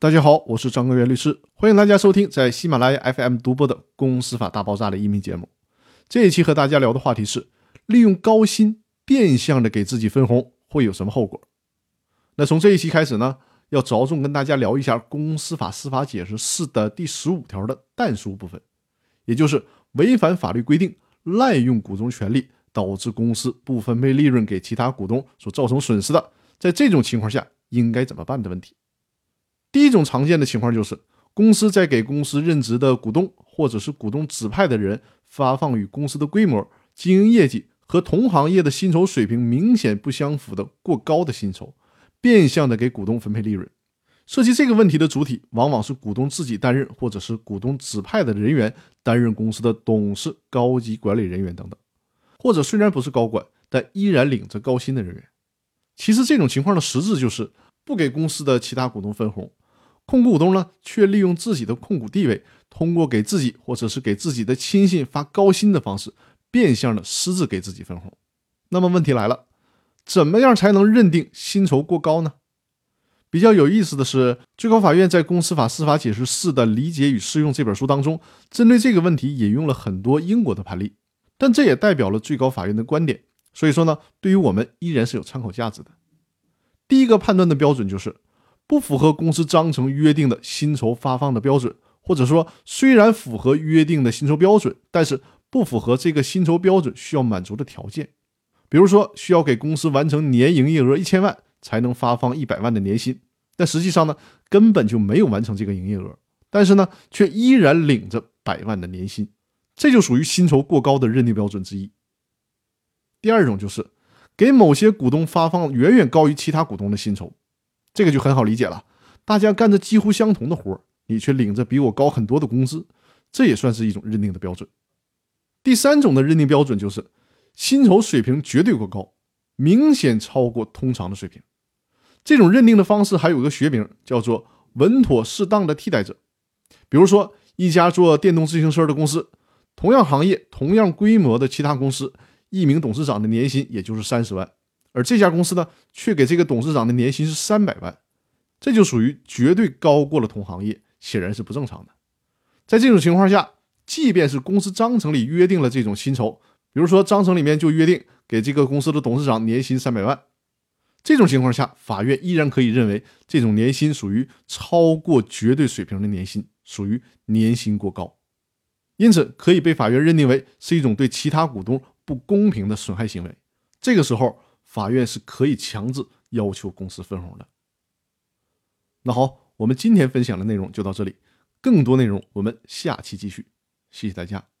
大家好，我是张根源律师，欢迎大家收听在喜马拉雅 FM 独播的《公司法大爆炸》的音频节目。这一期和大家聊的话题是：利用高薪变相的给自己分红会有什么后果？那从这一期开始呢，要着重跟大家聊一下《公司法司法解释四》的第十五条的但书部分，也就是违反法律规定、滥用股东权利导致公司不分配利润给其他股东所造成损失的，在这种情况下应该怎么办的问题。第一种常见的情况就是，公司在给公司任职的股东或者是股东指派的人发放与公司的规模、经营业绩和同行业的薪酬水平明显不相符的过高的薪酬，变相的给股东分配利润。涉及这个问题的主体往往是股东自己担任，或者是股东指派的人员担任公司的董事、高级管理人员等等，或者虽然不是高管，但依然领着高薪的人员。其实这种情况的实质就是不给公司的其他股东分红。控股股东呢，却利用自己的控股地位，通过给自己或者是给自己的亲信发高薪的方式，变相的私自给自己分红。那么问题来了，怎么样才能认定薪酬过高呢？比较有意思的是，最高法院在《公司法司法解释四的理解与适用》这本书当中，针对这个问题引用了很多英国的判例，但这也代表了最高法院的观点，所以说呢，对于我们依然是有参考价值的。第一个判断的标准就是。不符合公司章程约定的薪酬发放的标准，或者说虽然符合约定的薪酬标准，但是不符合这个薪酬标准需要满足的条件。比如说，需要给公司完成年营业额一千万才能发放一百万的年薪，但实际上呢，根本就没有完成这个营业额，但是呢，却依然领着百万的年薪，这就属于薪酬过高的认定标准之一。第二种就是给某些股东发放远远高于其他股东的薪酬。这个就很好理解了，大家干着几乎相同的活你却领着比我高很多的工资，这也算是一种认定的标准。第三种的认定标准就是薪酬水平绝对过高，明显超过通常的水平。这种认定的方式还有个学名，叫做稳妥适当的替代者。比如说，一家做电动自行车的公司，同样行业、同样规模的其他公司，一名董事长的年薪也就是三十万。而这家公司呢，却给这个董事长的年薪是三百万，这就属于绝对高过了同行业，显然是不正常的。在这种情况下，即便是公司章程里约定了这种薪酬，比如说章程里面就约定给这个公司的董事长年薪三百万，这种情况下，法院依然可以认为这种年薪属于超过绝对水平的年薪，属于年薪过高，因此可以被法院认定为是一种对其他股东不公平的损害行为。这个时候。法院是可以强制要求公司分红的。那好，我们今天分享的内容就到这里，更多内容我们下期继续。谢谢大家。